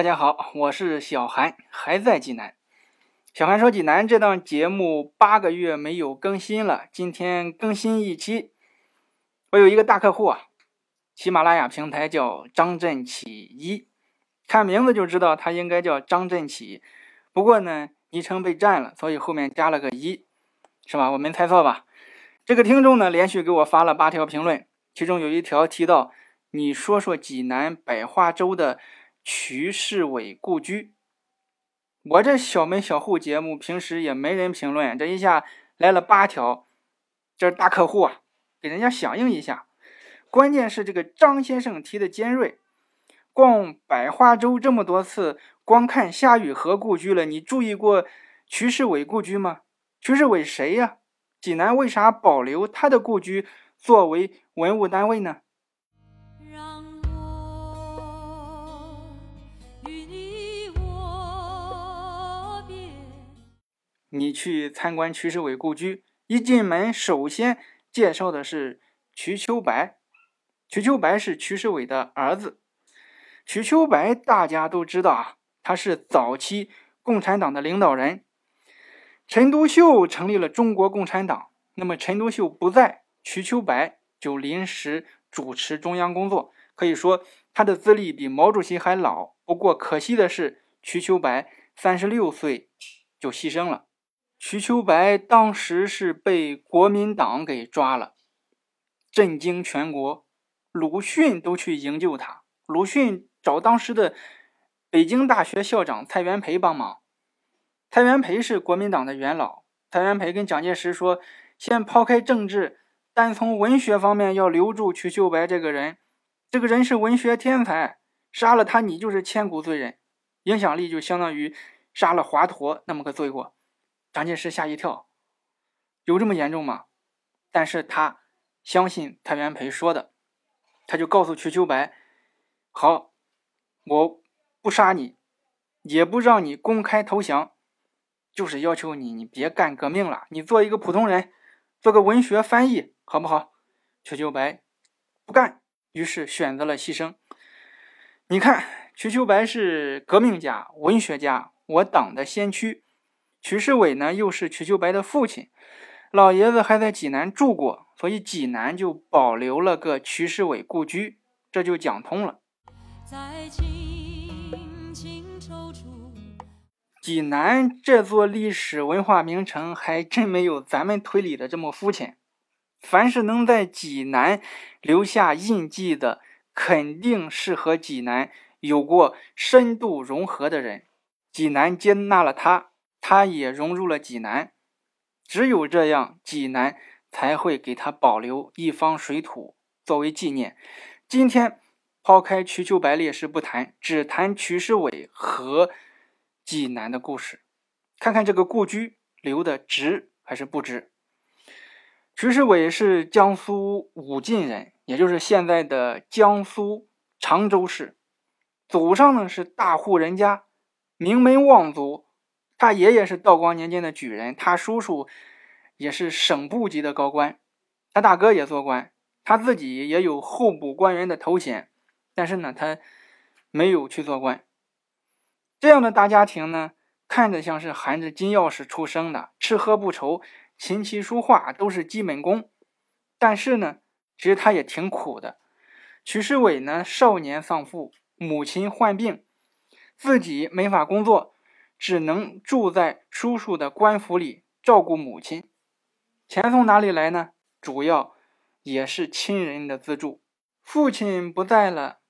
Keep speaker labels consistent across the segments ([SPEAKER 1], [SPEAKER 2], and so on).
[SPEAKER 1] 大家好，我是小韩，还在济南。小韩说济南这档节目八个月没有更新了，今天更新一期。我有一个大客户啊，喜马拉雅平台叫张振起一，看名字就知道他应该叫张振起，不过呢，昵称被占了，所以后面加了个一，是吧？我没猜错吧？这个听众呢，连续给我发了八条评论，其中有一条提到，你说说济南百花洲的。瞿世伟故居，我这小门小户节目平时也没人评论，这一下来了八条，这是大客户啊，给人家响应一下。关键是这个张先生提的尖锐，逛百花洲这么多次，光看夏雨荷故居了，你注意过瞿世伟故居吗？瞿世伟谁呀？济南为啥保留他的故居作为文物单位呢？你去参观瞿世伟故居，一进门首先介绍的是瞿秋白。瞿秋白是瞿世伟的儿子。瞿秋白大家都知道啊，他是早期共产党的领导人。陈独秀成立了中国共产党，那么陈独秀不在，瞿秋白就临时主持中央工作。可以说他的资历比毛主席还老。不过可惜的是，瞿秋白三十六岁就牺牲了。瞿秋白当时是被国民党给抓了，震惊全国。鲁迅都去营救他，鲁迅找当时的北京大学校长蔡元培帮忙。蔡元培是国民党的元老，蔡元培跟蒋介石说：“先抛开政治，单从文学方面要留住瞿秋白这个人。这个人是文学天才，杀了他你就是千古罪人，影响力就相当于杀了华佗那么个罪过。”蒋介石吓一跳，有这么严重吗？但是他相信蔡元培说的，他就告诉瞿秋白：“好，我不杀你，也不让你公开投降，就是要求你，你别干革命了，你做一个普通人，做个文学翻译，好不好？”瞿秋白不干，于是选择了牺牲。你看，瞿秋白是革命家、文学家，我党的先驱。瞿世伟呢，又是瞿秋白的父亲，老爷子还在济南住过，所以济南就保留了个瞿世伟故居，这就讲通了。济南这座历史文化名城还真没有咱们推理的这么肤浅，凡是能在济南留下印记的，肯定是和济南有过深度融合的人，济南接纳了他。他也融入了济南，只有这样，济南才会给他保留一方水土作为纪念。今天抛开瞿秋白烈士不谈，只谈瞿世伟和济南的故事，看看这个故居留的值还是不值。瞿世伟是江苏武进人，也就是现在的江苏常州市，祖上呢是大户人家，名门望族。他爷爷是道光年间的举人，他叔叔也是省部级的高官，他大哥也做官，他自己也有候补官员的头衔，但是呢，他没有去做官。这样的大家庭呢，看着像是含着金钥匙出生的，吃喝不愁，琴棋书画都是基本功。但是呢，其实他也挺苦的。徐世伟呢，少年丧父，母亲患病，自己没法工作。只能住在叔叔的官府里照顾母亲，钱从哪里来呢？主要也是亲人的资助。父亲不在了，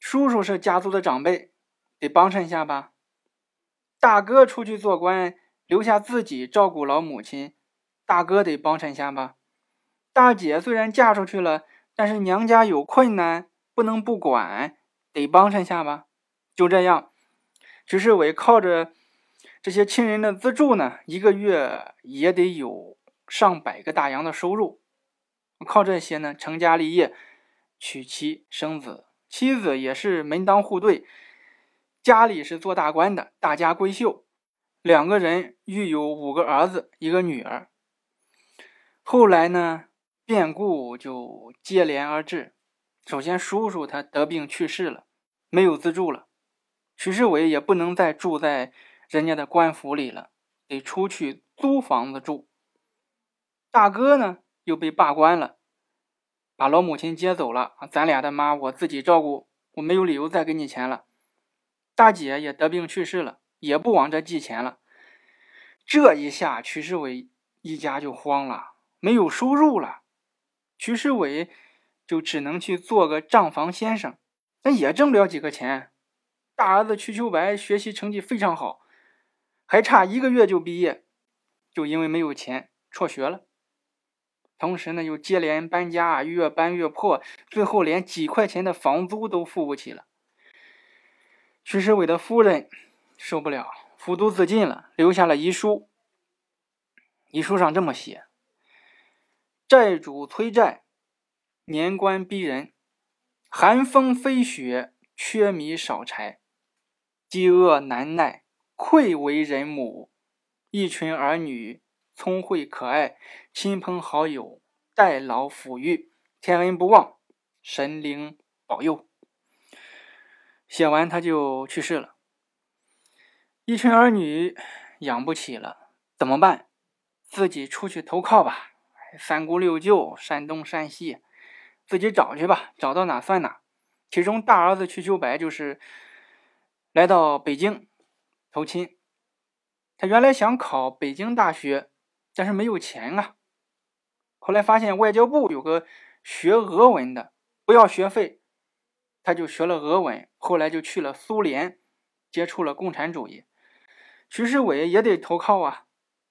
[SPEAKER 1] 叔叔是家族的长辈，得帮衬下吧。大哥出去做官，留下自己照顾老母亲，大哥得帮衬下吧。大姐虽然嫁出去了，但是娘家有困难，不能不管，得帮衬下吧。就这样。瞿世伟靠着这些亲人的资助呢，一个月也得有上百个大洋的收入。靠这些呢，成家立业，娶妻生子，妻子也是门当户对，家里是做大官的，大家闺秀。两个人育有五个儿子，一个女儿。后来呢，变故就接连而至。首先，叔叔他得病去世了，没有资助了。徐世伟也不能再住在人家的官府里了，得出去租房子住。大哥呢又被罢官了，把老母亲接走了咱俩的妈我自己照顾，我没有理由再给你钱了。大姐也得病去世了，也不往这寄钱了。这一下，徐世伟一家就慌了，没有收入了。徐世伟就只能去做个账房先生，但也挣不了几个钱。大儿子瞿秋白学习成绩非常好，还差一个月就毕业，就因为没有钱辍学了。同时呢，又接连搬家，越搬越破，最后连几块钱的房租都付不起了。徐世伟的夫人受不了，服毒自尽了，留下了遗书。遗书上这么写：债主催债，年关逼人，寒风飞雪，缺米少柴。饥饿难耐，愧为人母；一群儿女聪慧可爱，亲朋好友代劳抚育，天恩不忘，神灵保佑。写完他就去世了。一群儿女养不起了，怎么办？自己出去投靠吧。三姑六舅，山东山西，自己找去吧，找到哪算哪。其中大儿子瞿秋白就是。来到北京投亲，他原来想考北京大学，但是没有钱啊。后来发现外交部有个学俄文的，不要学费，他就学了俄文。后来就去了苏联，接触了共产主义。徐世伟也得投靠啊，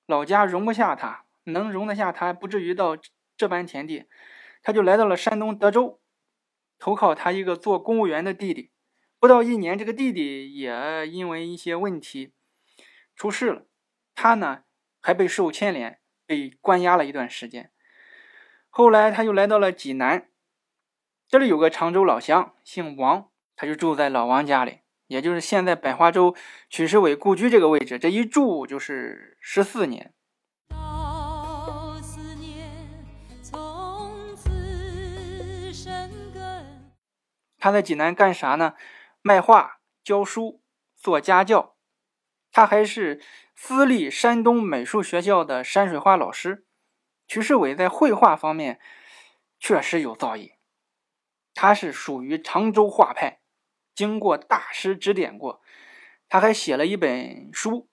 [SPEAKER 1] 老家容不下他，能容得下他，不至于到这般田地。他就来到了山东德州，投靠他一个做公务员的弟弟。不到一年，这个弟弟也因为一些问题出事了，他呢还被受牵连，被关押了一段时间。后来他又来到了济南，这里有个常州老乡，姓王，他就住在老王家里，也就是现在百花洲曲世伟故居这个位置，这一住就是十四年。他在济南干啥呢？卖画、教书、做家教，他还是私立山东美术学校的山水画老师。曲世伟在绘画方面确实有造诣，他是属于常州画派，经过大师指点过。他还写了一本书，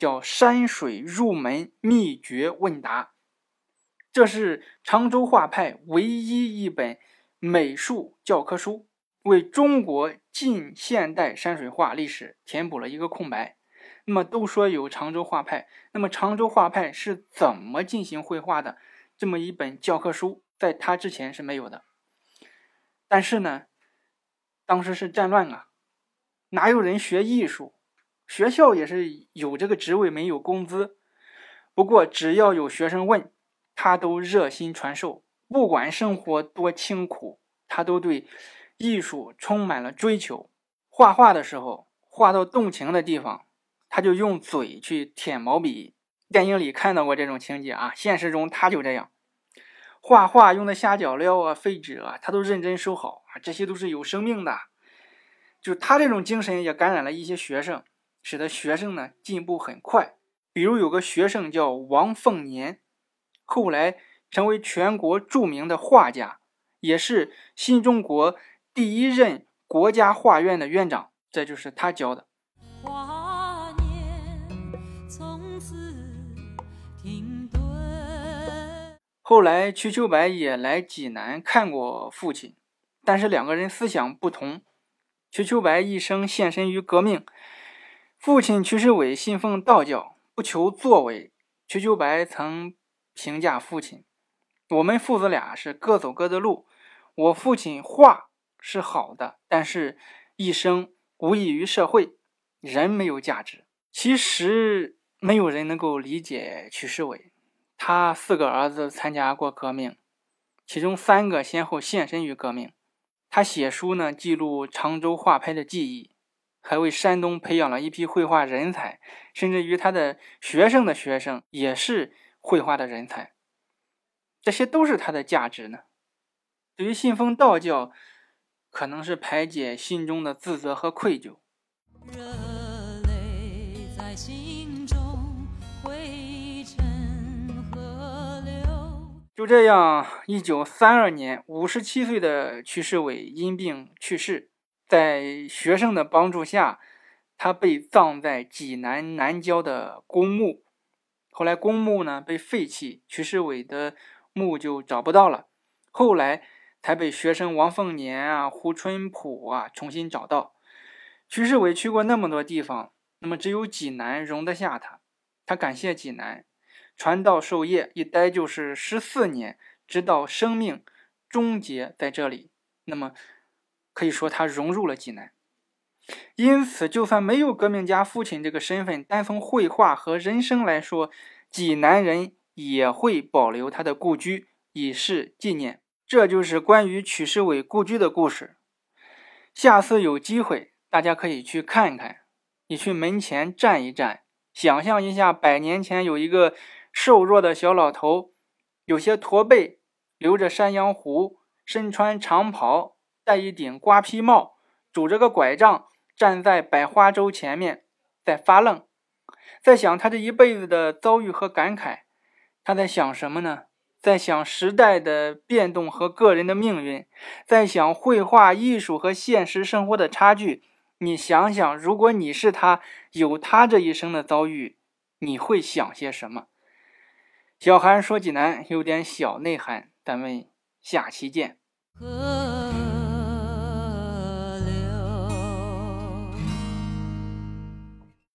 [SPEAKER 1] 叫《山水入门秘诀问答》，这是常州画派唯一一本美术教科书。为中国近现代山水画历史填补了一个空白。那么都说有常州画派，那么常州画派是怎么进行绘画的？这么一本教科书，在他之前是没有的。但是呢，当时是战乱啊，哪有人学艺术？学校也是有这个职位，没有工资。不过只要有学生问，他都热心传授，不管生活多清苦，他都对。艺术充满了追求，画画的时候，画到动情的地方，他就用嘴去舔毛笔。电影里看到过这种情节啊，现实中他就这样画画，用的虾角料啊、废纸啊，他都认真收好啊，这些都是有生命的。就他这种精神也感染了一些学生，使得学生呢进步很快。比如有个学生叫王凤年，后来成为全国著名的画家，也是新中国。第一任国家画院的院长，这就是他教的。后来，瞿秋白也来济南看过父亲，但是两个人思想不同。瞿秋白一生献身于革命，父亲瞿世伟信奉道教，不求作为。瞿秋白曾评价父亲：“我们父子俩是各走各的路，我父亲画。”是好的，但是一生无益于社会，人没有价值。其实没有人能够理解曲世伟，他四个儿子参加过革命，其中三个先后献身于革命。他写书呢，记录常州画派的记忆，还为山东培养了一批绘画人才，甚至于他的学生的学生也是绘画的人才。这些都是他的价值呢。对于信奉道教。可能是排解心中的自责和愧疚。热泪在心中灰尘河流就这样，一九三二年，五十七岁的曲世伟因病去世。在学生的帮助下，他被葬在济南南郊的公墓。后来公墓呢被废弃，曲世伟的墓就找不到了。后来才被学生王凤年啊、胡春浦啊重新找到。徐世伟去过那么多地方，那么只有济南容得下他。他感谢济南，传道授业一待就是十四年，直到生命终结在这里。那么可以说他融入了济南。因此，就算没有革命家父亲这个身份，单从绘画和人生来说，济南人也会保留他的故居，以示纪念。这就是关于曲世伟故居的故事。下次有机会，大家可以去看看。你去门前站一站，想象一下，百年前有一个瘦弱的小老头，有些驼背，留着山羊胡，身穿长袍，戴一顶瓜皮帽，拄着个拐杖。站在百花洲前面，在发愣，在想他这一辈子的遭遇和感慨。他在想什么呢？在想时代的变动和个人的命运，在想绘画艺术和现实生活的差距。你想想，如果你是他，有他这一生的遭遇，你会想些什么？小韩说济南有点小内涵，咱们下期见。